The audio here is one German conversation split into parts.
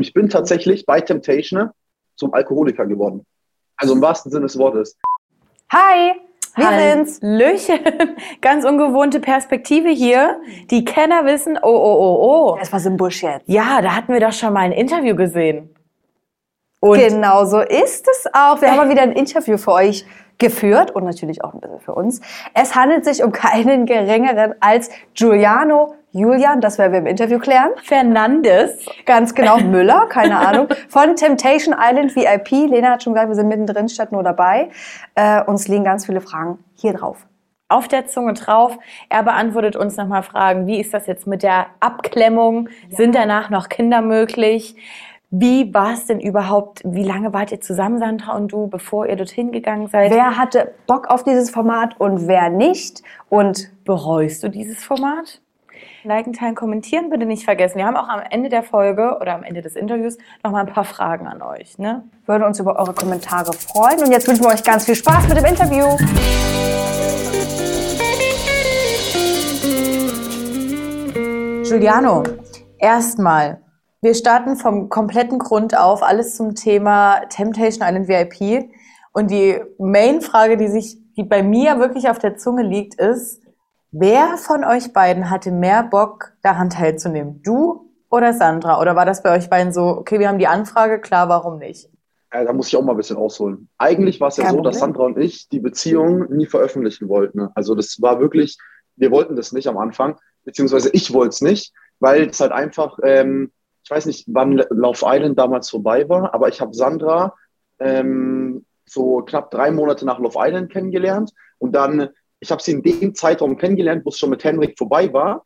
Und ich bin tatsächlich bei Temptation zum Alkoholiker geworden. Also im wahrsten Sinne des Wortes. Hi, wir sind's. Löchen. Ganz ungewohnte Perspektive hier. Die Kenner wissen, oh, oh, oh, oh. Das war so ein Busch jetzt. Ja, da hatten wir doch schon mal ein Interview gesehen. Und Genau so ist es auch. Wir haben mal wieder ein Interview für euch geführt und natürlich auch ein bisschen für uns. Es handelt sich um keinen geringeren als Giuliano Julian, das werden wir im Interview klären. Fernandes. Ganz genau, Müller, keine Ahnung. Von Temptation Island VIP. Lena hat schon gesagt, wir sind mittendrin statt nur dabei. Äh, uns liegen ganz viele Fragen hier drauf. auf der Zunge drauf. Er beantwortet uns nochmal Fragen, wie ist das jetzt mit der Abklemmung? Sind danach noch Kinder möglich? Wie war es denn überhaupt? Wie lange wart ihr zusammen, Sandra und du, bevor ihr dorthin gegangen seid? Wer hatte Bock auf dieses Format und wer nicht? Und bereust du dieses Format? Liken, teilen, kommentieren bitte nicht vergessen. Wir haben auch am Ende der Folge oder am Ende des Interviews nochmal ein paar Fragen an euch. Ne? würden uns über eure Kommentare freuen. Und jetzt wünschen wir euch ganz viel Spaß mit dem Interview. Giuliano, erstmal, wir starten vom kompletten Grund auf, alles zum Thema Temptation Island VIP. Und die Main-Frage, die sich, die bei mir wirklich auf der Zunge liegt, ist, wer von euch beiden hatte mehr Bock, daran teilzunehmen? Du oder Sandra? Oder war das bei euch beiden so, okay, wir haben die Anfrage, klar, warum nicht? Ja, da muss ich auch mal ein bisschen ausholen. Eigentlich war es ja Kein so, dass Problem. Sandra und ich die Beziehung nie veröffentlichen wollten. ne? Also das war wirklich, wir wollten das nicht am Anfang, beziehungsweise ich wollte es nicht, weil es halt einfach, ähm, ich weiß nicht, wann Love Island damals vorbei war, aber ich habe Sandra ähm, so knapp drei Monate nach Love Island kennengelernt und dann, ich habe sie in dem Zeitraum kennengelernt, wo es schon mit Henrik vorbei war.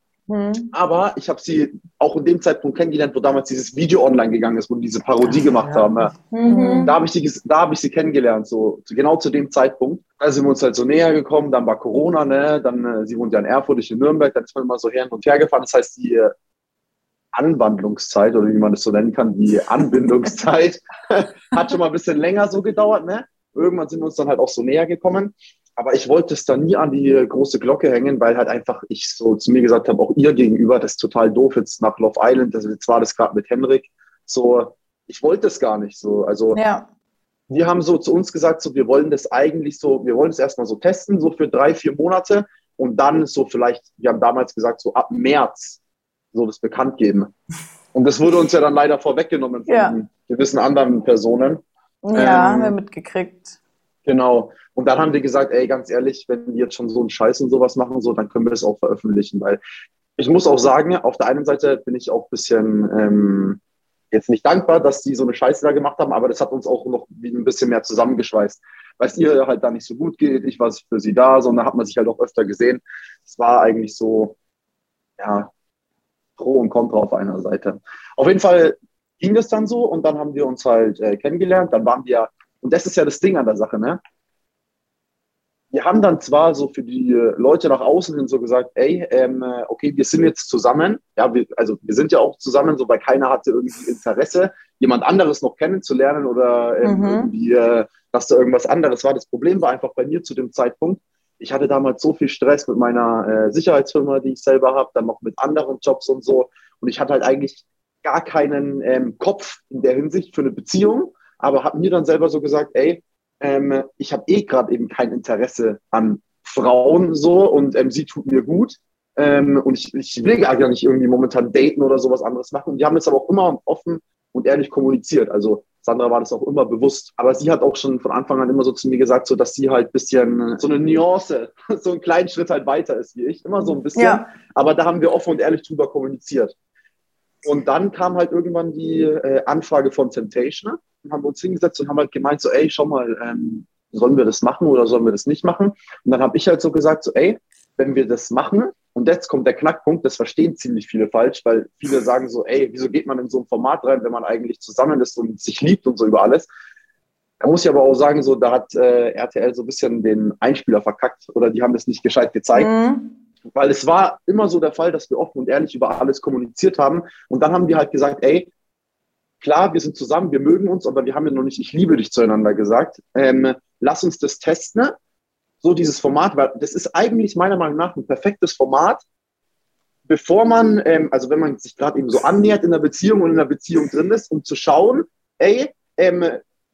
Aber ich habe sie auch in dem Zeitpunkt kennengelernt, wo damals dieses Video online gegangen ist, wo die diese Parodie gemacht haben. ja. Mhm. Da habe ich, die ges- da hab ich sie kennengelernt, so genau zu dem Zeitpunkt. Da sind wir uns halt so näher gekommen, dann war Corona, ne? Dann, äh, sie wohnt ja in Erfurt, ich in Nürnberg, dann ist man immer so her und her gefahren. Das heißt, die äh, Anwandlungszeit oder wie man das so nennen kann, die Anbindungszeit hat schon mal ein bisschen länger so gedauert, ne? Irgendwann sind wir uns dann halt auch so näher gekommen. Aber ich wollte es da nie an die große Glocke hängen, weil halt einfach ich so zu mir gesagt habe, auch ihr gegenüber, das ist total doof jetzt nach Love Island. Das, jetzt war das gerade mit Henrik. So, ich wollte es gar nicht so. Also Ja. wir haben so zu uns gesagt, so wir wollen das eigentlich so, wir wollen es erstmal so testen, so für drei, vier Monate und dann so vielleicht, wir haben damals gesagt, so ab März so das bekannt geben. Und das wurde uns ja dann leider vorweggenommen von Ja. gewissen anderen Personen. Ja, Ähm, haben wir mitgekriegt. Genau. Und dann haben wir gesagt, ey, ganz ehrlich, wenn die jetzt schon so einen Scheiß und sowas machen, so, dann können wir das auch veröffentlichen, weil ich muss auch sagen, auf der einen Seite bin ich auch ein bisschen ähm, jetzt nicht dankbar, dass die so eine Scheiße da gemacht haben, aber das hat uns auch noch ein bisschen mehr zusammengeschweißt. Weil es ihr halt da nicht so gut geht, ich war für sie da, so, und da hat man sich halt auch öfter gesehen. Es war eigentlich so, ja, Pro und Contra auf einer Seite. Auf jeden Fall ging das dann so und dann haben wir uns halt äh, kennengelernt. Dann waren wir, und das ist ja das Ding an der Sache, ne? Wir haben dann zwar so für die äh, Leute nach außen hin so gesagt, ey, ähm, äh, okay, wir sind jetzt zusammen. Ja, wir, also wir sind ja auch zusammen, so weil keiner hatte irgendwie Interesse, jemand anderes noch kennenzulernen oder ähm, Mhm. irgendwie, äh, dass da irgendwas anderes war. Das Problem war einfach bei mir zu dem Zeitpunkt, ich hatte damals so viel Stress mit meiner äh, Sicherheitsfirma, die ich selber habe, dann noch mit anderen Jobs und so. Und ich hatte halt eigentlich gar keinen ähm, Kopf in der Hinsicht für eine Beziehung, aber habe mir dann selber so gesagt, ey, ähm, ich habe eh gerade eben kein Interesse an Frauen so und ähm, sie tut mir gut. Ähm, und ich, ich will gar nicht irgendwie momentan daten oder sowas anderes machen. Und die haben das aber auch immer offen und ehrlich kommuniziert. Also Sandra war das auch immer bewusst. Aber sie hat auch schon von Anfang an immer so zu mir gesagt, so dass sie halt bisschen so eine Nuance, so einen kleinen Schritt halt weiter ist wie ich. Immer so ein bisschen. Ja. Aber da haben wir offen und ehrlich drüber kommuniziert. Und dann kam halt irgendwann die äh, Anfrage von Temptation. Dann haben wir uns hingesetzt und haben halt gemeint, so, ey, schau mal, ähm, sollen wir das machen oder sollen wir das nicht machen? Und dann habe ich halt so gesagt, so, ey, wenn wir das machen, und jetzt kommt der Knackpunkt, das verstehen ziemlich viele falsch, weil viele sagen so, ey, wieso geht man in so ein Format rein, wenn man eigentlich zusammen ist und sich liebt und so über alles? Da muss ich aber auch sagen, so, da hat äh, RTL so ein bisschen den Einspieler verkackt oder die haben das nicht gescheit gezeigt. Mhm. Weil es war immer so der Fall, dass wir offen und ehrlich über alles kommuniziert haben. Und dann haben wir halt gesagt, ey, klar, wir sind zusammen, wir mögen uns, aber wir haben ja noch nicht, ich liebe dich zueinander gesagt. Ähm, lass uns das testen. So dieses Format, weil das ist eigentlich meiner Meinung nach ein perfektes Format, bevor man, ähm, also wenn man sich gerade eben so annähert in der Beziehung und in der Beziehung drin ist, um zu schauen, ey, ähm,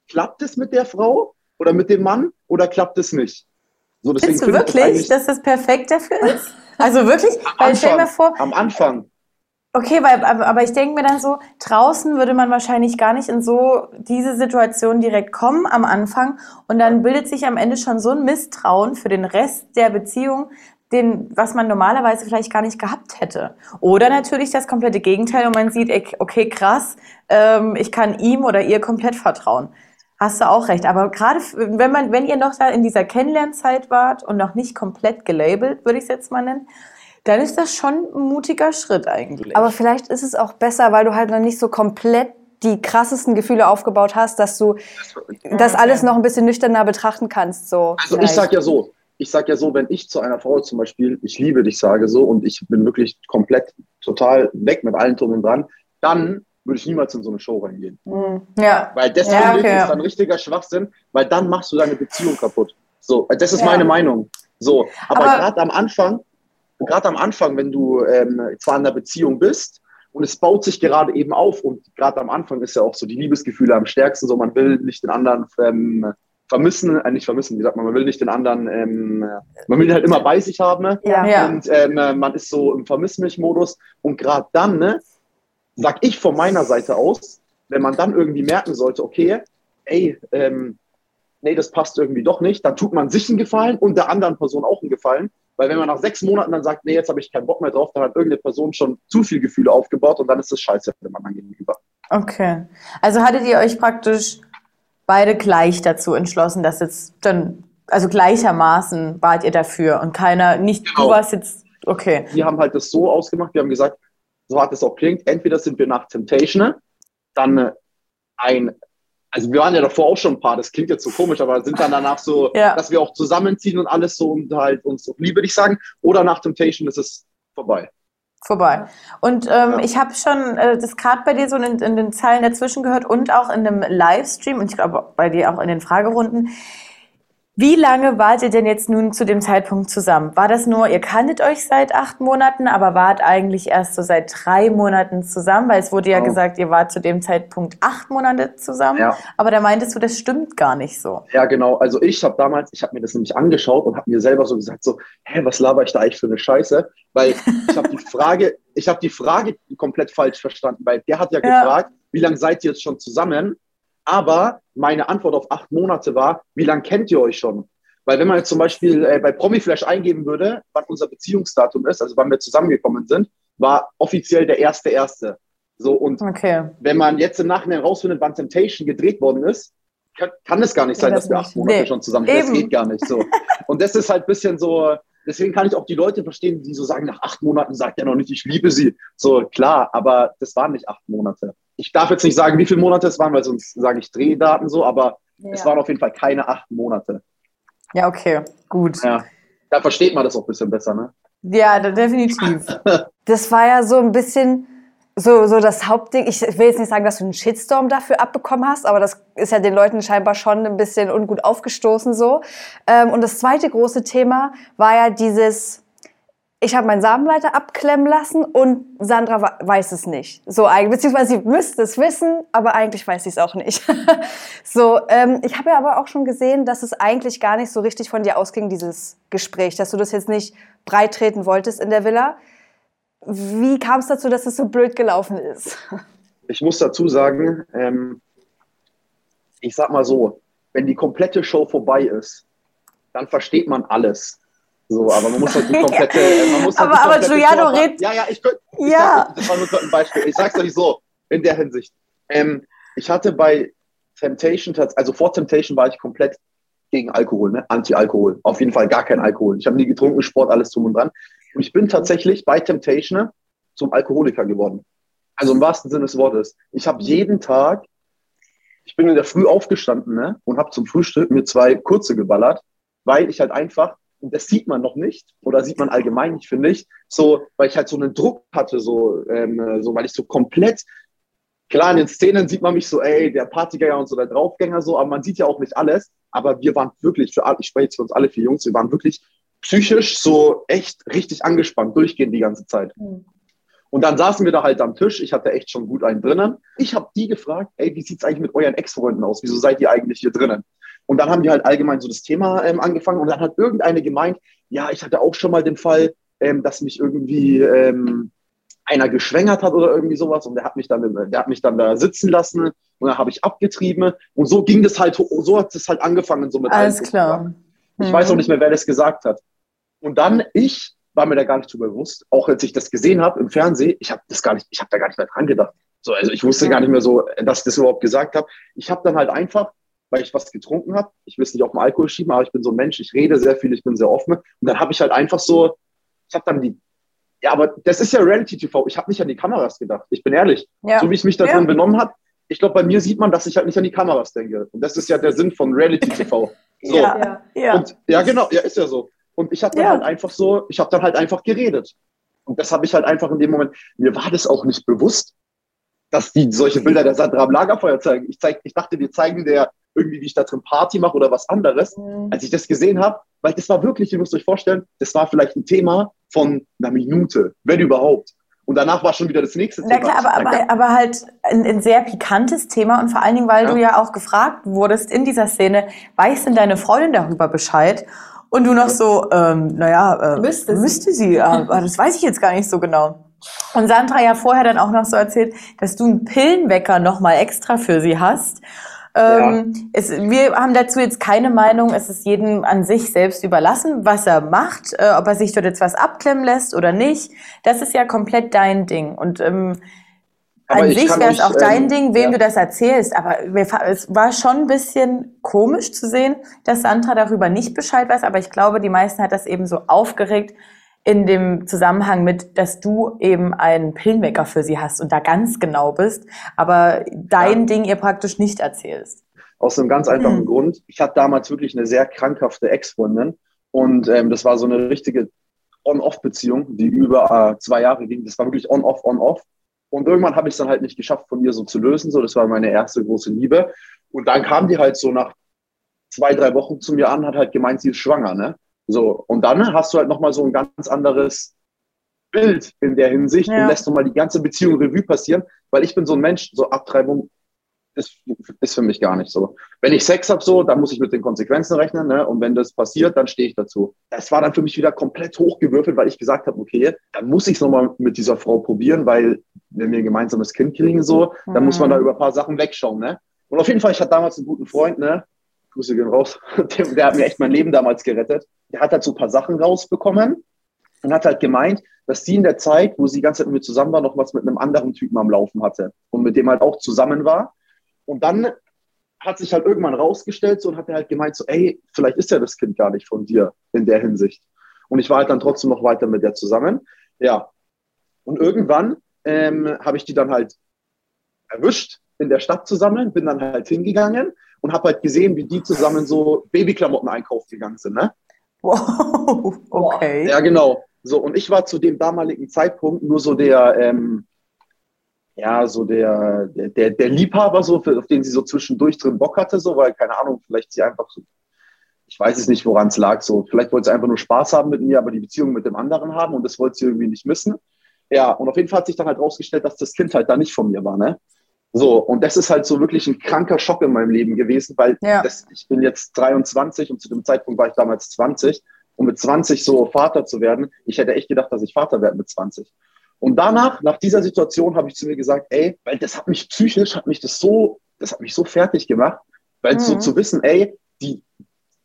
klappt es mit der Frau oder mit dem Mann oder klappt es nicht? So, Findest du wirklich, das dass das perfekt dafür ist? Also wirklich? Weil Anfang, stell mir vor, am Anfang. Okay, weil, aber ich denke mir dann so, draußen würde man wahrscheinlich gar nicht in so diese Situation direkt kommen am Anfang und dann bildet sich am Ende schon so ein Misstrauen für den Rest der Beziehung, den, was man normalerweise vielleicht gar nicht gehabt hätte. Oder natürlich das komplette Gegenteil und man sieht, okay, krass, ähm, ich kann ihm oder ihr komplett vertrauen. Hast du auch recht. Aber gerade wenn man, wenn ihr noch da in dieser Kennenlernzeit wart und noch nicht komplett gelabelt, würde ich es jetzt mal nennen, dann ist das schon ein mutiger Schritt eigentlich. Aber vielleicht ist es auch besser, weil du halt noch nicht so komplett die krassesten Gefühle aufgebaut hast, dass du das alles noch ein bisschen nüchterner betrachten kannst. So also vielleicht. ich sag ja so, ich sag ja so, wenn ich zu einer Frau zum Beispiel, ich liebe dich, sage so und ich bin wirklich komplett total weg mit allen Turm und dran, dann würde ich niemals in so eine Show reingehen. Mhm. Ja. Weil das ja, okay. ist dann richtiger Schwachsinn, weil dann machst du deine Beziehung kaputt. So, das ist ja. meine Meinung. So, aber, aber gerade am Anfang, gerade am Anfang, wenn du ähm, zwar in einer Beziehung bist und es baut sich gerade eben auf und gerade am Anfang ist ja auch so die Liebesgefühle am stärksten, so man will nicht den anderen ähm, vermissen, äh, nicht vermissen, wie sagt man, man will nicht den anderen, ähm, man will ihn halt immer bei sich haben ne? ja. und ähm, man ist so im Vermiss mich Modus und gerade dann, ne, sag ich von meiner Seite aus, wenn man dann irgendwie merken sollte, okay, ey, ähm, nee, das passt irgendwie doch nicht, dann tut man sich einen Gefallen und der anderen Person auch einen Gefallen, weil wenn man nach sechs Monaten dann sagt, nee, jetzt habe ich keinen Bock mehr drauf, dann hat irgendeine Person schon zu viel Gefühle aufgebaut und dann ist das scheiße dem anderen gegenüber. Okay. Also hattet ihr euch praktisch beide gleich dazu entschlossen, dass jetzt dann, also gleichermaßen wart ihr dafür und keiner, nicht genau. du warst jetzt, okay. Wir haben halt das so ausgemacht, wir haben gesagt, so hart es auch klingt, entweder sind wir nach Temptation, dann ein also wir waren ja davor auch schon ein paar, das klingt jetzt so komisch, aber sind dann danach so, ja. dass wir auch zusammenziehen und alles so und halt uns so liebe dich sagen. Oder nach Temptation ist es vorbei. Vorbei. Und ähm, ja. ich habe schon äh, das gerade bei dir so in, in, den Zeilen dazwischen gehört und auch in einem Livestream und ich glaube bei dir auch in den Fragerunden. Wie lange wart ihr denn jetzt nun zu dem Zeitpunkt zusammen? War das nur, ihr kanntet euch seit acht Monaten, aber wart eigentlich erst so seit drei Monaten zusammen? Weil es wurde ja oh. gesagt, ihr wart zu dem Zeitpunkt acht Monate zusammen. Ja. Aber da meintest du, das stimmt gar nicht so. Ja, genau. Also ich habe damals, ich habe mir das nämlich angeschaut und habe mir selber so gesagt, so, hä, was laber ich da eigentlich für eine Scheiße? Weil ich habe die Frage, ich habe die Frage komplett falsch verstanden, weil der hat ja, ja. gefragt, wie lange seid ihr jetzt schon zusammen? Aber meine Antwort auf acht Monate war, wie lange kennt ihr euch schon? Weil wenn man jetzt zum Beispiel äh, bei Promiflash eingeben würde, wann unser Beziehungsdatum ist, also wann wir zusammengekommen sind, war offiziell der erste erste. So und okay. wenn man jetzt im Nachhinein rausfindet, wann Temptation gedreht worden ist, kann, kann es gar nicht sein, das dass wir acht Monate nee. schon zusammen sind. Das geht gar nicht so. und das ist halt ein bisschen so, deswegen kann ich auch die Leute verstehen, die so sagen, nach acht Monaten sagt er noch nicht, ich liebe sie. So klar, aber das waren nicht acht Monate ich darf jetzt nicht sagen, wie viele Monate es waren, weil sonst sage ich Drehdaten so, aber ja. es waren auf jeden Fall keine acht Monate. Ja, okay, gut. Ja. Da versteht man das auch ein bisschen besser, ne? Ja, definitiv. das war ja so ein bisschen so, so das Hauptding. Ich will jetzt nicht sagen, dass du einen Shitstorm dafür abbekommen hast, aber das ist ja den Leuten scheinbar schon ein bisschen ungut aufgestoßen so. Ähm, und das zweite große Thema war ja dieses ich habe meinen Samenleiter abklemmen lassen und Sandra weiß es nicht. So beziehungsweise sie müsste es wissen, aber eigentlich weiß sie es auch nicht. so, ähm, ich habe ja aber auch schon gesehen, dass es eigentlich gar nicht so richtig von dir ausging, dieses Gespräch, dass du das jetzt nicht breit treten wolltest in der Villa. Wie kam es dazu, dass es so blöd gelaufen ist? Ich muss dazu sagen, ähm, ich sag mal so, wenn die komplette Show vorbei ist, dann versteht man alles. So, aber man muss halt die komplette. Man muss halt aber, aber Giuliano redet. Ja, ja, ich könnte. Ja. das war nur ein Beispiel. Ich sag's euch so, in der Hinsicht. Ähm, ich hatte bei Temptation, also vor Temptation war ich komplett gegen Alkohol, ne? Anti-Alkohol. Auf jeden Fall gar kein Alkohol. Ich habe nie getrunken, Sport, alles drum und dran. Und ich bin tatsächlich bei Temptation zum Alkoholiker geworden. Also im wahrsten Sinne des Wortes. Ich habe jeden Tag, ich bin in der Früh aufgestanden ne? und habe zum Frühstück mir zwei kurze geballert, weil ich halt einfach und das sieht man noch nicht oder sieht man allgemein nicht, finde ich, so, weil ich halt so einen Druck hatte, so, ähm, so, weil ich so komplett, klar, in den Szenen sieht man mich so, ey, der Partygänger und so, der Draufgänger so, aber man sieht ja auch nicht alles, aber wir waren wirklich, für alle, ich spreche jetzt für uns alle vier Jungs, wir waren wirklich psychisch so echt richtig angespannt, durchgehend die ganze Zeit. Mhm. Und dann saßen wir da halt am Tisch. Ich hatte echt schon gut einen drinnen. Ich habe die gefragt, ey, wie sieht's eigentlich mit euren Ex-Freunden aus? Wieso seid ihr eigentlich hier drinnen? Und dann haben die halt allgemein so das Thema ähm, angefangen und dann hat irgendeine gemeint, ja, ich hatte auch schon mal den Fall, ähm, dass mich irgendwie ähm, einer geschwängert hat oder irgendwie sowas und der hat mich dann, der hat mich dann da sitzen lassen und dann habe ich abgetrieben und so ging das halt, so hat es halt angefangen so mit Alles klar. Ich mhm. weiß auch nicht mehr, wer das gesagt hat. Und dann ich war mir da gar nicht drüber bewusst, auch als ich das gesehen habe im Fernsehen, ich habe das gar nicht, ich habe da gar nicht mehr dran gedacht. So, also ich wusste gar nicht mehr so, dass ich das überhaupt gesagt habe. Ich habe dann halt einfach, weil ich was getrunken habe, ich will es nicht auf den Alkohol schieben, aber ich bin so ein Mensch, ich rede sehr viel, ich bin sehr offen. Und dann habe ich halt einfach so, ich habe dann die, ja, aber das ist ja Reality TV. Ich habe nicht an die Kameras gedacht. Ich bin ehrlich. Ja. So wie ich mich da drin ja. benommen habe, ich glaube, bei mir sieht man, dass ich halt nicht an die Kameras denke. Und das ist ja der Sinn von Reality TV. So. Ja, ja. Und, ja, genau, ja, ist ja so. Und ich habe dann ja. halt einfach so, ich habe dann halt einfach geredet. Und das habe ich halt einfach in dem Moment, mir war das auch nicht bewusst, dass die solche Bilder der Sandra am Lagerfeuer zeigen. Ich, zeig, ich dachte, wir zeigen der irgendwie, wie ich da drin Party mache oder was anderes. Mhm. Als ich das gesehen habe, weil das war wirklich, ihr müsst euch vorstellen, das war vielleicht ein Thema von einer Minute, wenn überhaupt. Und danach war schon wieder das nächste Thema. Na klar, aber, aber, aber halt ein, ein, sehr pikantes Thema und vor allen Dingen, weil ja. du ja auch gefragt wurdest in dieser Szene, weiß denn deine Freundin darüber Bescheid? Und du noch so, ähm, naja, äh, müsste, müsste sie, sie aber das weiß ich jetzt gar nicht so genau. Und Sandra ja vorher dann auch noch so erzählt, dass du einen Pillenwecker nochmal extra für sie hast. Ähm, ja. es, wir haben dazu jetzt keine Meinung. Es ist jedem an sich selbst überlassen, was er macht, äh, ob er sich dort jetzt was abklemmen lässt oder nicht. Das ist ja komplett dein Ding. Und ähm, aber an sich wäre es auch dein ähm, Ding, wem ja. du das erzählst. Aber es war schon ein bisschen komisch zu sehen, dass Sandra darüber nicht Bescheid weiß. Aber ich glaube, die meisten hat das eben so aufgeregt, in dem Zusammenhang mit, dass du eben einen Pillenwecker für sie hast und da ganz genau bist, aber dein ja. Ding ihr praktisch nicht erzählst. Aus einem ganz einfachen mhm. Grund. Ich hatte damals wirklich eine sehr krankhafte Ex-Freundin und ähm, das war so eine richtige On-Off-Beziehung, die über äh, zwei Jahre ging. Das war wirklich On-Off, On-Off. Und irgendwann habe ich es dann halt nicht geschafft, von ihr so zu lösen. So, das war meine erste große Liebe. Und dann kam die halt so nach zwei, drei Wochen zu mir an, hat halt gemeint, sie ist schwanger, ne? So, und dann hast du halt nochmal so ein ganz anderes Bild in der Hinsicht ja. und lässt nochmal die ganze Beziehung Revue passieren, weil ich bin so ein Mensch, so Abtreibung ist, ist für mich gar nicht so. Wenn ich Sex habe, so, dann muss ich mit den Konsequenzen rechnen, ne? und wenn das passiert, dann stehe ich dazu. Das war dann für mich wieder komplett hochgewürfelt, weil ich gesagt habe, okay, dann muss ich es nochmal mit dieser Frau probieren, weil wenn wir ein gemeinsames Kind kriegen, so, dann mhm. muss man da mhm. über ein paar Sachen wegschauen. Ne? Und auf jeden Fall, ich hatte damals einen guten Freund, ne? Grüße gehen raus, der, der hat mir echt mein Leben damals gerettet der hat halt so ein paar Sachen rausbekommen und hat halt gemeint, dass sie in der Zeit, wo sie die ganze Zeit mit mir zusammen war, noch was mit einem anderen Typen am Laufen hatte und mit dem halt auch zusammen war. Und dann hat sich halt irgendwann rausgestellt so und hat er halt gemeint so, ey, vielleicht ist ja das Kind gar nicht von dir in der Hinsicht. Und ich war halt dann trotzdem noch weiter mit der zusammen. Ja. Und irgendwann ähm, habe ich die dann halt erwischt in der Stadt zusammen, bin dann halt hingegangen und habe halt gesehen, wie die zusammen so Babyklamotten einkaufen gegangen sind. Ne? Wow, okay. Ja, genau. So, und ich war zu dem damaligen Zeitpunkt nur so der, ähm, ja, so der, der, der Liebhaber, so, auf den sie so zwischendurch drin Bock hatte, so, weil, keine Ahnung, vielleicht sie einfach so, ich weiß es nicht, woran es lag, so, vielleicht wollte sie einfach nur Spaß haben mit mir, aber die Beziehung mit dem anderen haben und das wollte sie irgendwie nicht missen. Ja, und auf jeden Fall hat sich dann halt rausgestellt, dass das Kind halt da nicht von mir war, ne? So, und das ist halt so wirklich ein kranker Schock in meinem Leben gewesen, weil ja. das, ich bin jetzt 23 und zu dem Zeitpunkt war ich damals 20. Und mit 20 so Vater zu werden, ich hätte echt gedacht, dass ich Vater werde mit 20. Und danach, nach dieser Situation, habe ich zu mir gesagt, ey, weil das hat mich psychisch, hat mich das so, das hat mich so fertig gemacht, weil mhm. so zu wissen, ey, die,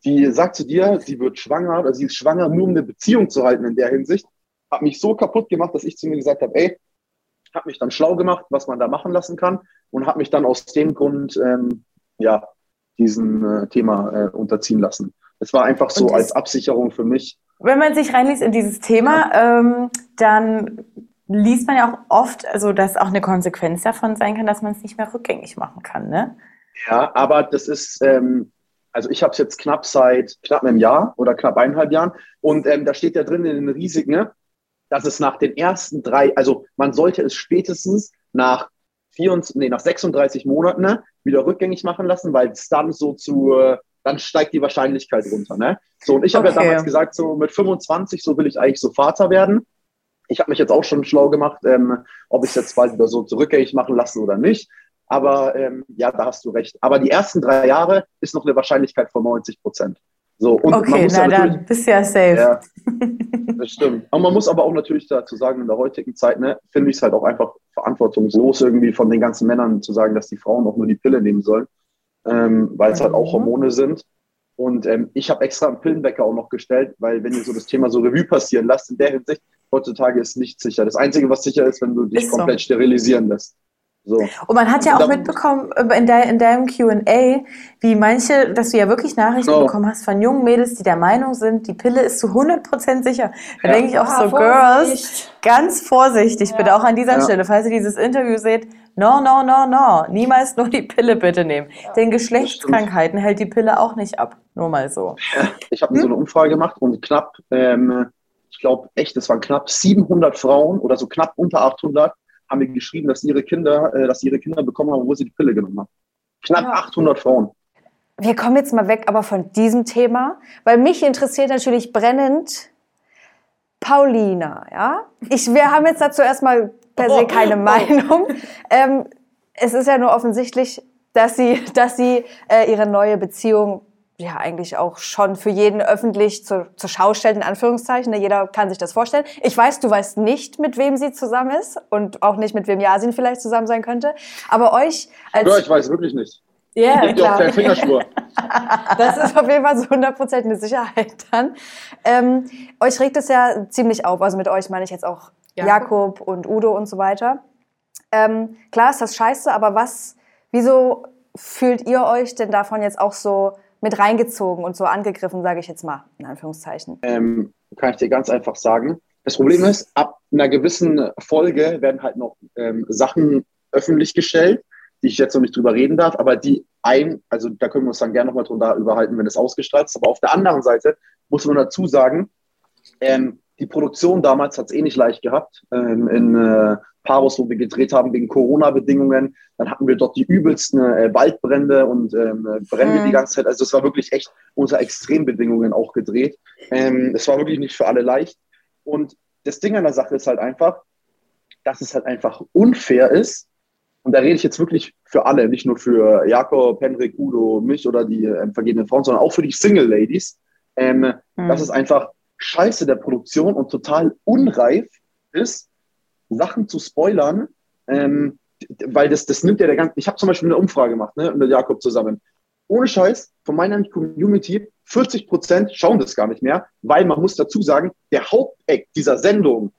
die sagt zu dir, sie wird schwanger oder sie ist schwanger, nur um eine Beziehung zu halten in der Hinsicht, hat mich so kaputt gemacht, dass ich zu mir gesagt habe, ey, habe mich dann schlau gemacht, was man da machen lassen kann und habe mich dann aus dem Grund ähm, ja diesem äh, Thema äh, unterziehen lassen. Es war einfach so als Absicherung für mich. Wenn man sich reinliest in dieses Thema, ja. ähm, dann liest man ja auch oft, also dass auch eine Konsequenz davon sein kann, dass man es nicht mehr rückgängig machen kann, ne? Ja, aber das ist, ähm, also ich habe es jetzt knapp seit knapp einem Jahr oder knapp eineinhalb Jahren und ähm, da steht ja drin in den Risiken, ne, dass es nach den ersten drei, also man sollte es spätestens nach, 24, nee, nach 36 Monaten ne, wieder rückgängig machen lassen, weil es dann so zu, dann steigt die Wahrscheinlichkeit runter. Ne? So, und ich habe Okay. ja damals gesagt, so mit 25, so will ich eigentlich so Vater werden. Ich habe mich jetzt auch schon schlau gemacht, ähm, ob ich es jetzt bald wieder so zurückgängig machen lasse oder nicht. Aber ähm, ja, da hast du recht. Aber die ersten drei Jahre ist noch eine Wahrscheinlichkeit von 90 Prozent. So, und man Okay, muss na ja dann bist ja safe. ja, das stimmt. Aber man muss aber auch natürlich dazu sagen, in der heutigen Zeit, ne, finde ich es halt auch einfach verantwortungslos irgendwie von den ganzen Männern zu sagen, dass die Frauen auch nur die Pille nehmen sollen, ähm, weil es halt auch Mhm. Hormone sind. Und ähm, ich habe extra einen Pillenwecker auch noch gestellt, weil wenn ihr so das Thema so Revue passieren lasst, in der Hinsicht, heutzutage ist nichts sicher. Das Einzige, was sicher ist, wenn du dich Ist so. komplett sterilisieren lässt. So. Und man hat ja auch mitbekommen äh, in, de, in deinem Q&A, wie manche, dass du ja wirklich Nachrichten Genau. bekommen hast von jungen Mädels, die der Meinung sind, die Pille ist zu 100% sicher. Da Ja. denke ich auch Ah, so, Vorsicht. Girls, ganz vorsichtig Ja. bitte auch an dieser Ja. Stelle, falls ihr dieses Interview seht, no, no, no, no, niemals nur die Pille bitte nehmen. Denn Geschlechtskrankheiten hält die Pille auch nicht ab. Nur mal so. Ich habe so eine Umfrage gemacht und knapp, ähm, ich glaube echt, es waren knapp 700 Frauen oder so knapp unter 800 haben mir geschrieben, dass ihre Kinder, äh, dass ihre Kinder bekommen haben, wo sie die Pille genommen haben. Knapp Ja. 800 Frauen. Wir kommen jetzt mal weg aber von diesem Thema, weil mich interessiert natürlich brennend Paulina, ja? Ich, wir haben jetzt dazu erstmal per se keine Meinung. Ähm, es ist ja nur offensichtlich, dass sie, dass sie äh, ihre neue Beziehung ja eigentlich auch schon für jeden öffentlich zur, zur Schau stellt, in Anführungszeichen. Ne, Jeder kann sich das vorstellen. Ich weiß, du weißt nicht, mit wem sie zusammen ist und auch nicht, mit wem Yasin vielleicht zusammen sein könnte. Aber euch als... Ja, ich weiß wirklich nicht. Ja, keinen Fingerschwur. das ist auf jeden Fall so 100% eine Sicherheit dann. Ähm, euch regt es ja ziemlich auf. Also mit euch meine ich jetzt auch Jakob. Jakob, und Udo und so weiter. Ähm, klar ist das scheiße, aber was, wieso fühlt ihr euch denn davon jetzt auch so mit reingezogen und so angegriffen, sage ich jetzt mal, in Anführungszeichen? Ähm, kann ich dir ganz einfach sagen. Das Problem ist, ab einer gewissen Folge werden halt noch ähm, Sachen öffentlich gestellt, die ich jetzt noch nicht drüber reden darf, aber die ein, also da können wir uns dann gerne nochmal drüber überhalten, wenn es ausgestrahlt ist. Aber auf der anderen Seite muss man dazu sagen, ähm, die Produktion damals hat es eh nicht leicht gehabt. Ähm, in äh, Paros, wo wir gedreht haben, wegen Corona-Bedingungen. Dann hatten wir dort die übelsten äh, Waldbrände und ähm, äh, Brände Mhm. die ganze Zeit. Also es war wirklich echt unter Extrembedingungen auch gedreht. Ähm, es war wirklich nicht für alle leicht. Und das Ding an der Sache ist halt einfach, dass es halt einfach unfair ist. Und da rede ich jetzt wirklich für alle, nicht nur für Jakob, Henrik, Udo, mich oder die ähm, vergebenen Frauen, sondern auch für die Single-Ladies. Ähm, Hm. dass es einfach scheiße der Produktion und total unreif ist, Sachen zu spoilern, ähm, weil das, das nimmt ja der ganze. Ich habe zum Beispiel eine Umfrage gemacht, ne, mit Jakob zusammen. Ohne Scheiß, von meiner Community, 40 Prozent schauen das gar nicht mehr, weil man muss dazu sagen, der Haupteck dieser Sendung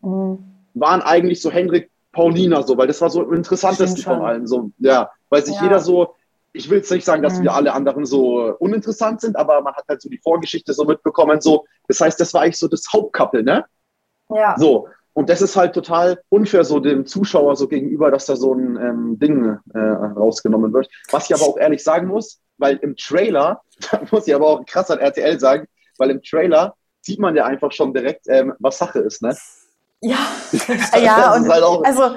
Mhm. waren eigentlich so Henrik, Paulina so, weil das war so am interessantesten von allen. So, ja, weil sich Ja. jeder so, ich will jetzt nicht sagen, dass Mhm. wir alle anderen so uninteressant sind, aber man hat halt so die Vorgeschichte so mitbekommen. So, das heißt, das war eigentlich so das Hauptkappel, ne? Ja. So. Und das ist halt total unfair so dem Zuschauer so gegenüber, dass da so ein ähm, Ding äh, rausgenommen wird. Was ich aber auch ehrlich sagen muss, weil im Trailer, da muss ich aber auch krass an RTL sagen, weil im Trailer sieht man ja einfach schon direkt, ähm, was Sache ist, ne? Ja. Ja, Das und ist halt auch, also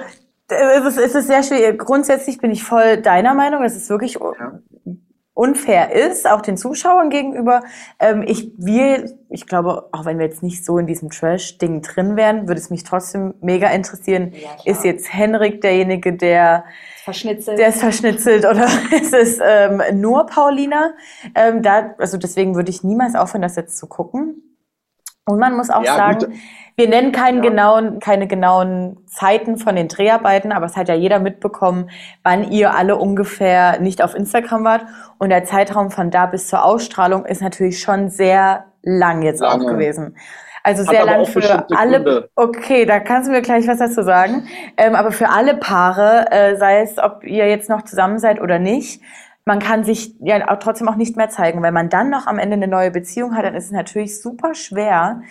es ist, es ist sehr schwierig. Grundsätzlich bin ich voll deiner Meinung, dass es wirklich Ja. unfair ist, auch den Zuschauern gegenüber. Ähm, ich, wir, ich glaube, auch wenn wir jetzt nicht so in diesem Trash-Ding drin wären, würde es mich trotzdem mega interessieren. Ja, ist jetzt Henrik derjenige, der Verschnitzelt. der ist verschnitzelt oder ist es ähm, nur Paulina? Ähm, da, also deswegen würde ich niemals aufhören, das jetzt zu gucken. Und man muss auch Ja, sagen, gut. Wir nennen keinen Ja. genauen, keine genauen Zeiten von den Dreharbeiten, aber es hat ja jeder mitbekommen, wann ihr alle ungefähr nicht auf Instagram wart. Und der Zeitraum von da bis zur Ausstrahlung ist natürlich schon sehr lang jetzt Lange. auch gewesen. Also Hat sehr lang für alle. Gründe. Okay, da kannst du mir gleich was dazu sagen. Ähm, aber für alle Paare, äh, sei es, ob ihr jetzt noch zusammen seid oder nicht, man kann sich ja auch trotzdem auch nicht mehr zeigen. Wenn man dann noch am Ende eine neue Beziehung hat, dann ist es natürlich super schwer,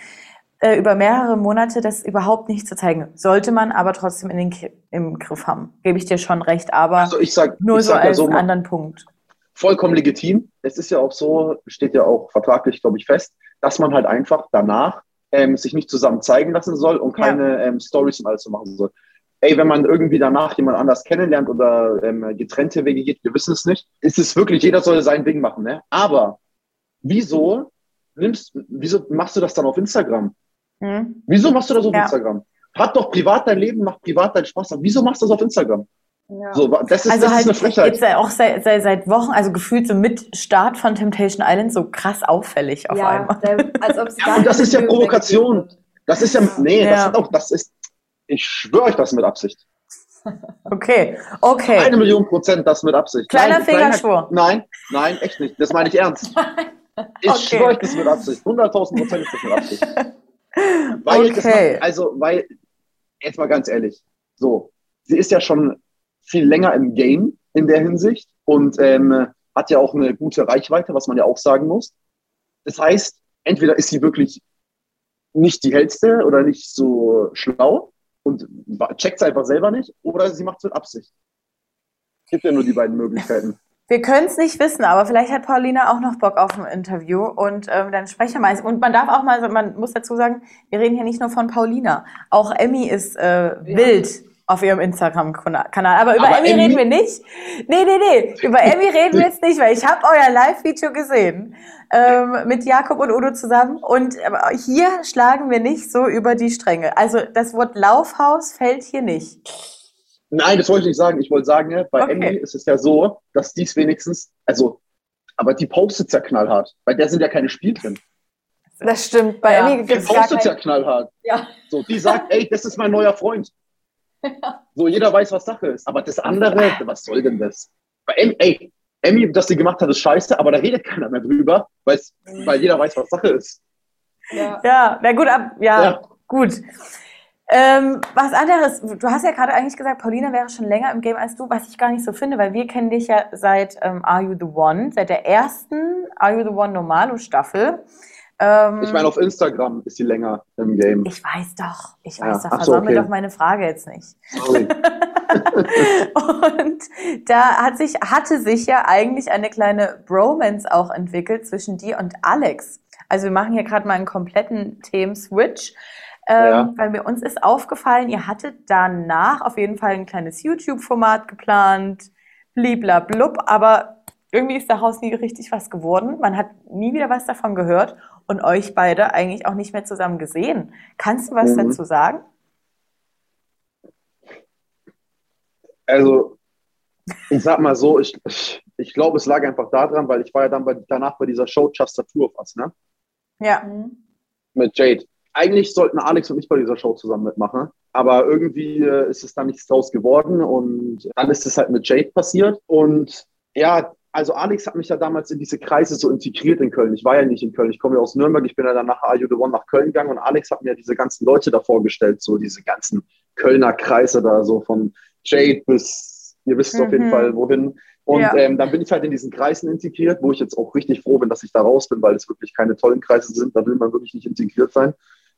äh, über mehrere Monate das überhaupt nicht zu zeigen. Sollte man aber trotzdem in den Ki im Griff haben. Gebe ich dir schon recht, aber also ich sag, nur ich so ja als so, anderen Punkt. vollkommen legitim. Es ist ja auch so, steht ja auch vertraglich, glaube ich, fest, dass man halt einfach danach ähm, sich nicht zusammen zeigen lassen soll und keine ähm, Stories und alles so machen soll. ey, wenn man irgendwie danach jemand anders kennenlernt oder ähm, getrennte Wege geht, wir wissen es nicht, ist es wirklich, jeder soll sein Ding machen, ne? Aber wieso nimmst, wieso machst du das dann auf Instagram? Hm? Wieso machst du das auf Ja. Instagram? Hab doch privat dein Leben, mach privat deinen Spaß. Aber wieso machst du das auf Instagram? Ja. So, das ist, Also das halt ist eine Frechheit. jetzt auch seit, seit, seit Wochen, also gefühlt so mit Start von Temptation Island so krass auffällig auf ja, einmal. der, als Ja, und das ist ja Provokation. Das ist ja, nee, das ist auch, das ist, ich schwöre euch das mit Absicht. Okay, okay. Eine Million Prozent das mit Absicht. Kleiner Nein, kleiner- Fingerschwur. Nein, nein, echt nicht. Das meine ich ernst. Ich Okay. schwöre euch das mit Absicht. 100.000 Prozent ist das mit Absicht. Weil das Okay. macht, also, weil, jetzt mal ganz ehrlich, so, sie ist ja schon viel länger im Game in der Hinsicht und ähm, hat ja auch eine gute Reichweite, was man ja auch sagen muss. Das heißt, entweder ist sie wirklich nicht die hellste oder nicht so schlau und checkt es einfach selber nicht, oder sie macht es mit Absicht. Es gibt ja nur die beiden Möglichkeiten. Wir können es nicht wissen, aber vielleicht hat Paulina auch noch Bock auf ein Interview und ähm, dann sprechen wir mal. Und man darf auch mal, man muss dazu sagen, wir reden hier nicht nur von Paulina. Auch Emmy ist äh, wild auf ihrem Instagram-Kanal. Aber über Aber Emmy Emmy- reden wir nicht. Nee, nee, nee. Über Emmy reden wir jetzt nicht, weil ich habe euer Live-Video gesehen ähm, mit Jakob und Udo zusammen. Und aber hier schlagen wir nicht so über die Stränge. Also das Wort Laufhaus fällt hier nicht. Nein, das wollte ich nicht sagen. Ich wollte sagen, bei Okay. Emily ist es ja so, dass dies wenigstens, also, aber die postet ja knallhart. Bei der sind ja keine Spiele drin. Das stimmt. Bei Ja. Emmy Die gibt es gar postet ja knallhart. Ja. So, die sagt, ey, das ist mein neuer Freund. So, jeder weiß, was Sache ist. Aber das andere, was soll denn das? Bei Emmy, ey, Emmy, das sie gemacht hat, ist scheiße, aber da redet keiner mehr drüber, weil jeder weiß, was Sache ist. Ja. Ja, na gut, ab, ja, Ja. gut. Ähm, was anderes, du hast ja gerade eigentlich gesagt, Paulina wäre schon länger im Game als du, was ich gar nicht so finde, weil wir kennen dich ja seit ähm, Are You the One, seit der ersten Are You the One Normalo Staffel. Ähm, Ich meine, auf Instagram ist sie länger im Game. ich weiß doch, ich Ja, weiß doch, ach so, okay. doch meine Frage jetzt nicht. Sorry. Und da hat sich, hatte sich ja eigentlich eine kleine Bromance auch entwickelt zwischen dir und Alex. Also wir machen hier gerade mal einen kompletten Themen-Switch. Ähm, Ja. Weil mir uns ist aufgefallen, ihr hattet danach auf jeden Fall ein kleines YouTube-Format geplant, bliblablub, aber irgendwie ist daraus nie richtig was geworden. Man hat nie wieder was davon gehört und euch beide eigentlich auch nicht mehr zusammen gesehen. Kannst du was Mhm. dazu sagen? Also, ich sag mal so, ich, ich, ich glaube, es lag einfach daran, weil ich war ja dann bei, danach bei dieser Show Just a Tour of Us, ne? Ja. Mit Jade. Eigentlich sollten Alex und ich bei dieser Show zusammen mitmachen, aber irgendwie äh, ist es dann nichts draus geworden und dann ist es halt mit Jade passiert und ja, also Alex hat mich ja damals in diese Kreise so integriert in Köln. Ich war ja nicht in Köln, ich komme ja aus Nürnberg, ich bin ja dann nach Are You the One nach Köln gegangen und Alex hat mir diese ganzen Leute da vorgestellt, so diese ganzen Kölner Kreise da, so von Jade bis, ihr wisst auf jeden Mhm. Fall wohin. Und Ja. ähm, dann bin ich halt in diesen Kreisen integriert, wo ich jetzt auch richtig froh bin, dass ich da raus bin, weil es wirklich keine tollen Kreise sind. Da will man wirklich nicht integriert sein.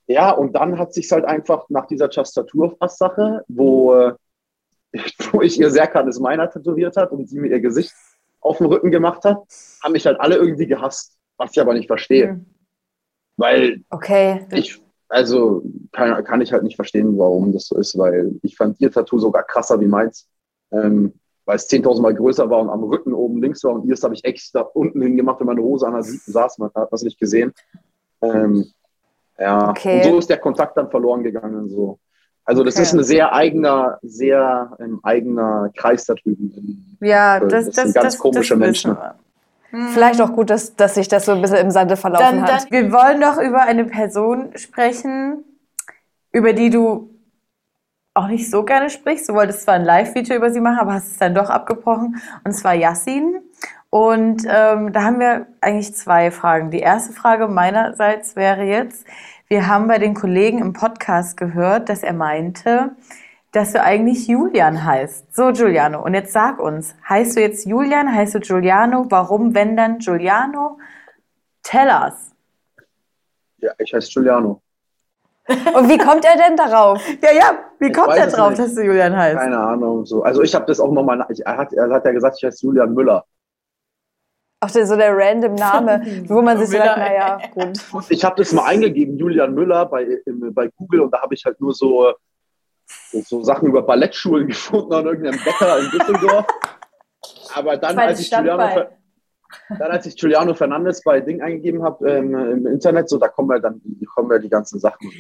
Ja, und dann hat sich halt einfach nach dieser Tastaturfass-Sache, wo, äh, wo ich ihr Serkan ist meiner tätowiert hat und sie mir ihr Gesicht auf den Rücken gemacht hat, haben mich halt alle irgendwie gehasst, was ich aber nicht verstehe. Mhm. Weil Okay. ich, also kann, kann ich halt nicht verstehen, warum das so ist, weil ich fand ihr Tattoo sogar krasser wie meins, ähm, weil es 10.000 Mal größer war und am Rücken oben links war und ihrs habe ich extra unten hingemacht, wenn meine Hose an der saß, man hat das nicht gesehen. Ähm, ja, Okay. und so ist der Kontakt dann verloren gegangen. So. Also das Okay. ist ein sehr eigener, sehr ähm, eigener Kreis da drüben. Ja, Das das, sind das, ganz das, komische das Menschen. wir. Vielleicht auch gut, dass, dass sich das so ein bisschen im Sande verlaufen Dann, hat. dann, wir wollen doch über eine Person sprechen, über die du auch nicht so gerne sprichst. Du wolltest zwar ein Live-Video über sie machen, aber hast es dann doch abgebrochen. Und zwar Yassin. Und ähm, da haben wir eigentlich zwei Fragen. Die erste Frage meinerseits wäre jetzt, wir haben bei den Kollegen im Podcast gehört, dass er meinte, dass du eigentlich Julian heißt. So, Giuliano. Und jetzt sag uns, heißt du jetzt Julian, heißt du Giuliano? Warum, wenn dann Giuliano? Tell us. Ja, ich heiße Giuliano. Und wie kommt er denn darauf? Ja, ja, wie Ich kommt er drauf, nicht. dass du Julian heißt? Keine Ahnung. So. Also ich habe das auch nochmal, er hat, er hat ja gesagt, ich heiße Julian Müller. Auch der, so der random Name, wo man sich sagt, naja, gut. Ich habe das mal eingegeben, Julian Müller, bei, im, bei Google und da habe ich halt nur so so Sachen über Ballettschulen gefunden an irgendeinem Bäcker in Düsseldorf. Aber dann, als ich Giuliano, dann, als ich Giuliano Fernandes bei Ding eingegeben habe ähm, im Internet, so da kommen wir dann kommen wir die ganzen Sachen.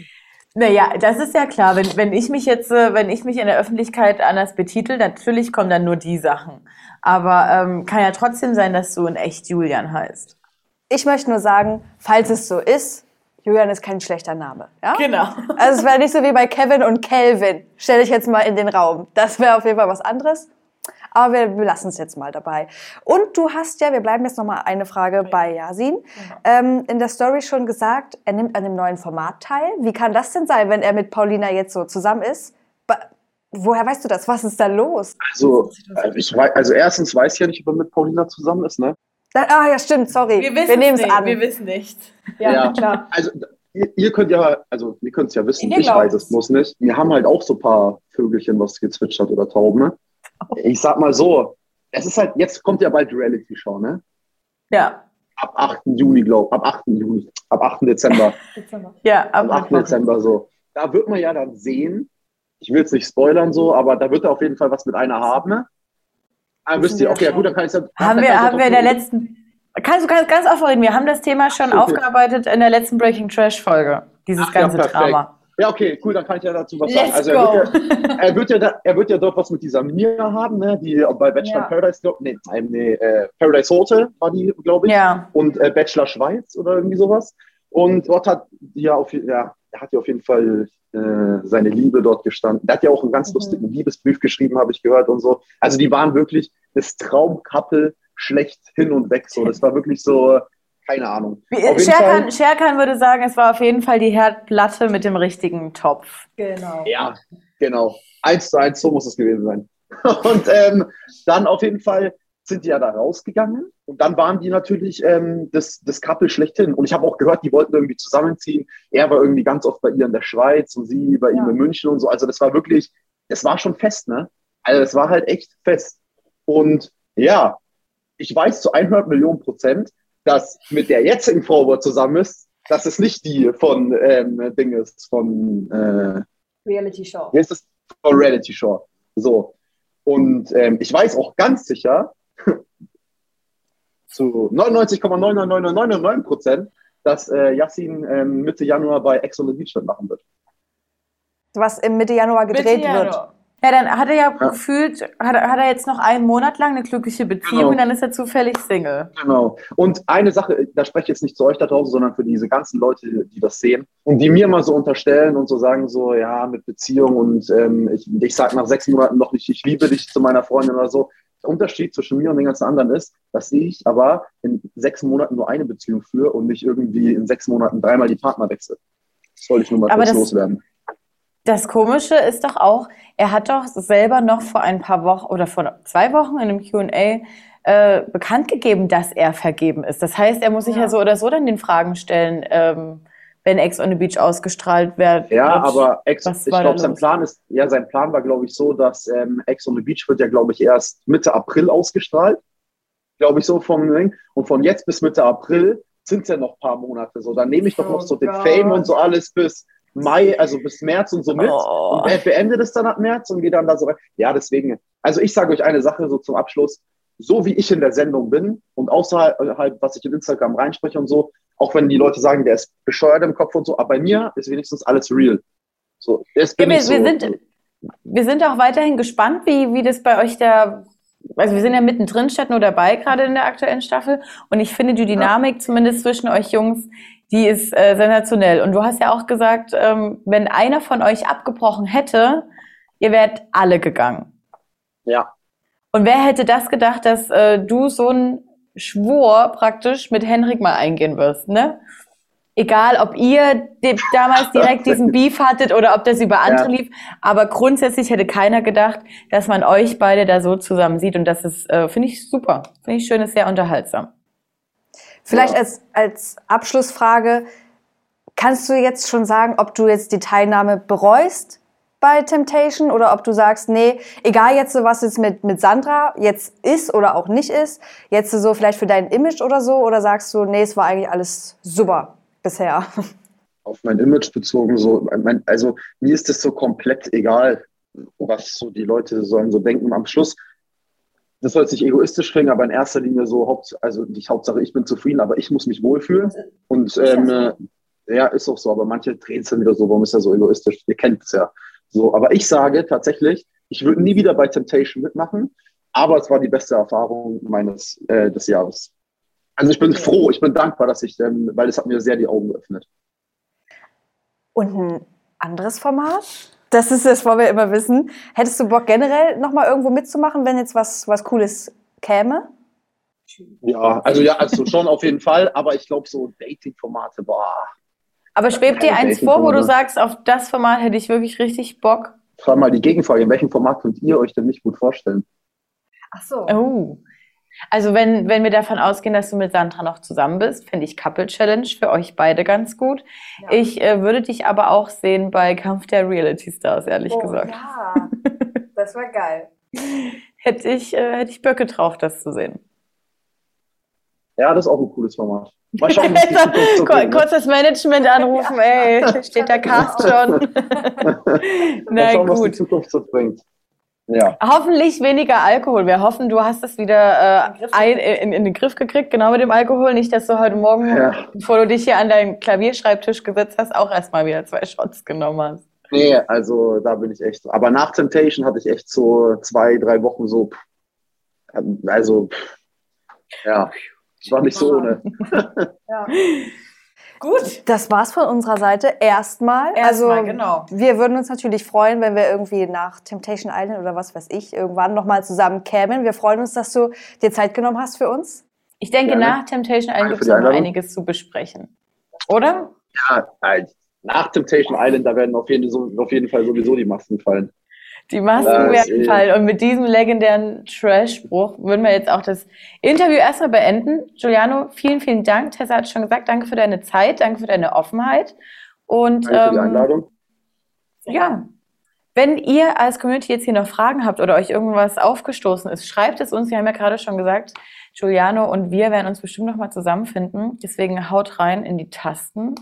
Naja, das ist ja klar. Wenn, wenn ich mich jetzt, äh, wenn ich mich in der Öffentlichkeit anders betitel, natürlich kommen dann nur die Sachen. Aber ähm, kann ja trotzdem sein, dass du in echt Julian heißt. Ich möchte nur sagen, falls es so ist, Julian ist kein schlechter Name. Ja? Genau. Also es wäre nicht so wie bei Kevin und Kelvin. Stelle ich jetzt mal in den Raum. Das wäre auf jeden Fall was anderes. Aber wir, wir lassen es jetzt mal dabei. Und du hast ja, wir bleiben jetzt noch mal eine Frage bei Yasin, ähm, in der Story schon gesagt, er nimmt an dem neuen Format teil. Wie kann das denn sein, wenn er mit Paulina jetzt so zusammen ist? Woher weißt du das? Was ist da los? Also, ich weiß, also erstens weiß ich ja nicht, ob er mit Paulina zusammen ist, ne? Ah ja, stimmt, sorry. Wir, wir nehmen es an. Wir wissen nicht. Ja, ja. klar. Also ihr, ihr, könnt ja, also ihr könnt es ja wissen, ich weiß es muss nicht. Wir haben halt auch so ein paar Vögelchen, was gezwitschert oder Tauben, ne? Ich sag mal so, es ist halt, jetzt kommt ja bald Reality Show, ne? Ja. Ab 8. Juni, glaube ab 8. Juni, ab 8. Dezember. Dezember. Ja, ab, ab 8. Dezember so. Da wird man ja dann sehen, ich will es nicht spoilern so, aber da wird er auf jeden Fall was mit einer haben, ne? Ah, wisst ihr, okay, ja gut, dann kann ich ja. Haben wir, haben wir in der letzten. Kannst du ganz, ganz offen reden? Wir haben das Thema schon okay. aufgearbeitet in der letzten Breaking Trash Folge. Dieses Ach, ganze ja, Drama. Ja, okay, cool, dann kann ich ja dazu was Let's sagen. Also er wird, ja, er wird, ja, da, er wird ja dort was mit dieser Mia haben, ne, die bei Bachelor ja. Paradise, glaub, nee, nee äh, Paradise Hotel war die, glaube ich. Ja. Und äh, Bachelor Schweiz oder irgendwie sowas. Und dort hat die ja auf, ja, er hat ja auf jeden Fall seine Liebe dort gestanden. Der hat ja auch einen ganz mhm. lustigen Liebesbrief geschrieben, habe ich gehört und so. Also die waren wirklich das Traumkappel schlecht hin und weg. So, das war wirklich so, keine Ahnung. Scherkan, Scherkan würde sagen, es war auf jeden Fall die Herdplatte mit dem richtigen Topf. Genau. Ja, genau. Eins zu eins, so muss es gewesen sein. Und ähm, dann auf jeden Fall sind die ja da rausgegangen und dann waren die natürlich ähm, das, das Couple schlechthin. Und ich habe auch gehört, die wollten irgendwie zusammenziehen. Er war irgendwie ganz oft bei ihr in der Schweiz und sie bei ja. ihm in München und so. Also das war wirklich, das war schon fest, ne? Also das war halt echt fest. Und ja, ich weiß zu 100 Millionen Prozent, dass mit der jetzigen Frau, er zusammen ist, dass es nicht die von ähm, Ding ist, von äh, Reality Show. Wie ist das? Von Reality Show. So. Und ähm, ich weiß auch ganz sicher, zu 99,99999 Prozent, dass äh, Yassin ähm, Mitte Januar bei Ex on the Beach machen wird. Was im Mitte Januar gedreht Mitte Januar. wird. Ja, dann hat er ja, ja. gefühlt, hat, hat, er jetzt noch einen Monat lang eine glückliche Beziehung genau. und dann ist er zufällig Single. Genau. Und eine Sache, da spreche ich jetzt nicht zu euch da draußen, sondern für diese ganzen Leute, die das sehen und die mir mal so unterstellen und so sagen so, ja, mit Beziehung und ähm, ich, ich sage nach sechs Monaten noch nicht, ich liebe dich zu meiner Freundin oder so. Der Unterschied zwischen mir und den ganzen anderen ist, dass ich aber in sechs Monaten nur eine Beziehung führe und nicht irgendwie in sechs Monaten dreimal die Partner wechsle. Das soll ich nur mal aber kurz das, loswerden. Das Komische ist doch auch, er hat doch selber noch vor ein paar Wochen oder vor zwei Wochen in einem QA äh, bekannt gegeben, dass er vergeben ist. Das heißt, er muss sich ja, ja so oder so dann den Fragen stellen, ähm, wenn Ex on the Beach ausgestrahlt wird. Ja, aber Ex, ich glaube, sein Plan ist, ja, sein Plan war, glaube ich, so, dass ähm, Ex on the Beach wird ja, glaube ich, erst Mitte April ausgestrahlt. Glaube ich so vom Ding. Und von jetzt bis Mitte April sind es ja noch ein paar Monate so. Dann nehme ich doch oh noch so Gott. den Fame und so alles bis Mai, also bis März und so mit. Oh. Und er beendet es dann ab März und geht dann da so rein. Ja, deswegen. Also ich sage euch eine Sache so zum Abschluss. So wie ich in der Sendung bin und außerhalb, was ich in Instagram reinspreche und so, auch wenn die Leute sagen, der ist bescheuert im Kopf und so, aber bei mir ist wenigstens alles real. So, das bin ja, wir, so. wir, sind, wir sind auch weiterhin gespannt, wie, wie das bei euch da also wir sind ja mittendrin, statt nur dabei, gerade in der aktuellen Staffel. Und ich finde die Dynamik ja. zumindest zwischen euch Jungs die ist äh, sensationell. Und du hast ja auch gesagt, ähm, wenn einer von euch abgebrochen hätte, ihr wärt alle gegangen. Ja. Und wer hätte das gedacht, dass äh, du so einen Schwur praktisch mit Henrik mal eingehen wirst, ne? Egal, ob ihr damals direkt diesen Beef hattet oder ob das über andere ja. lief, aber grundsätzlich hätte keiner gedacht, dass man euch beide da so zusammen sieht und das ist, äh, finde ich super, finde ich schön, ist sehr unterhaltsam. Vielleicht ja. als, als Abschlussfrage, kannst du jetzt schon sagen, ob du jetzt die Teilnahme bereust bei Temptation oder ob du sagst, nee, egal jetzt so, was es mit, mit Sandra jetzt ist oder auch nicht ist, jetzt so vielleicht für dein Image oder so, oder sagst du, nee, es war eigentlich alles super bisher? auf mein Image bezogen, so, mein, also mir ist es so komplett egal, was so die Leute sollen so denken. Am Schluss, das soll sich egoistisch klingen, aber in erster Linie so, Haupt, also nicht Hauptsache, ich bin zufrieden, aber ich muss mich wohlfühlen. Und ähm, ja, ist auch so, aber manche drehen es dann wieder so, warum ist er so egoistisch? Ihr kennt es ja. So, aber ich sage tatsächlich, ich würde nie wieder bei Temptation mitmachen, aber es war die beste Erfahrung meines äh, des Jahres. Also ich bin froh, ich bin dankbar, dass ich, ähm, weil es hat mir sehr die Augen geöffnet. Und ein anderes Format? Das ist das, was wir immer wissen. Hättest du Bock generell nochmal irgendwo mitzumachen, wenn jetzt was, was Cooles käme? Ja, also ja, also schon auf jeden Fall, aber ich glaube so Dating-Formate, boah. Aber schwebt dir eins vor, wo du sagst, auf das Format hätte ich wirklich richtig Bock? Frag mal die Gegenfrage, in welchem Format könnt ihr euch denn nicht gut vorstellen? Ach so. Oh. Also wenn, wenn wir davon ausgehen, dass du mit Sandra noch zusammen bist, finde ich Couple Challenge für euch beide ganz gut. Ja. Ich äh, würde dich aber auch sehen bei Kampf der Reality Stars, ehrlich oh, gesagt. Ja, das war geil. Hätte ich, äh, hätte ich Böcke drauf, das zu sehen. Ja, das ist auch ein cooles Format. Mal schauen, so Kur- ne? Kurz das Management anrufen, ey, steht der Cast schon. Mal Na schauen, was die gut. Zukunft so bringt. Ja. Hoffentlich weniger Alkohol. Wir hoffen, du hast es wieder In den äh, Griff ein, in, in den Griff gekriegt, genau mit dem Alkohol. Nicht, dass du heute Morgen, Ja. bevor du dich hier an deinen Klavierschreibtisch gesetzt hast, auch erstmal wieder zwei Shots genommen hast. Nee, also da bin ich echt. Aber nach Temptation hatte ich echt so zwei, drei Wochen so. pff, Also, ja, es war nicht so ohne. Ja. Gut. Das war's von unserer Seite erstmal. Erstmal, also genau. wir würden uns natürlich freuen, wenn wir irgendwie nach Temptation Island oder was weiß ich irgendwann nochmal zusammen kämen. Wir freuen uns, dass du dir Zeit genommen hast für uns. Ich denke, Gerne. nach Temptation Island gibt es noch einiges zu besprechen. Oder? Ja, nach Temptation Island, da werden auf jeden, so, auf jeden Fall sowieso die Masken fallen. Die Masken werden fallen. Und mit diesem legendären Trash-Spruch würden wir jetzt auch das Interview erstmal beenden. Giuliano, vielen, vielen Dank. Tessa hat schon gesagt, danke für deine Zeit, danke für deine Offenheit. Und Danke für die ähm, Einladung. ja, wenn ihr als Community jetzt hier noch Fragen habt oder euch irgendwas aufgestoßen ist, schreibt es uns. Wir haben ja gerade schon gesagt, Giuliano und wir werden uns bestimmt nochmal zusammenfinden. Deswegen haut rein in die Tasten.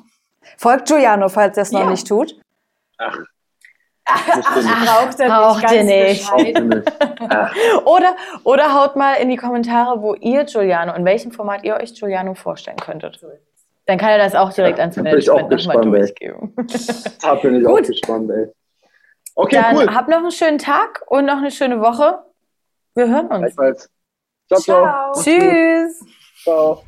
Folgt Giuliano, falls er es noch Ja. nicht tut. Nicht. Braucht er Braucht ihr nicht. Oder, oder haut mal in die Kommentare, wo ihr Giuliano, in welchem Format ihr euch Giuliano vorstellen könntet. Dann kann er das auch direkt Ja, ans da bin ich auch Management nochmal durchgeben. da bin ich auch Gut. gespannt, ey. Okay, Dann cool. habt noch einen schönen Tag und noch eine schöne Woche. Wir hören uns. Gleichfalls. Ciao, ciao. Ciao. Tschüss. Ciao.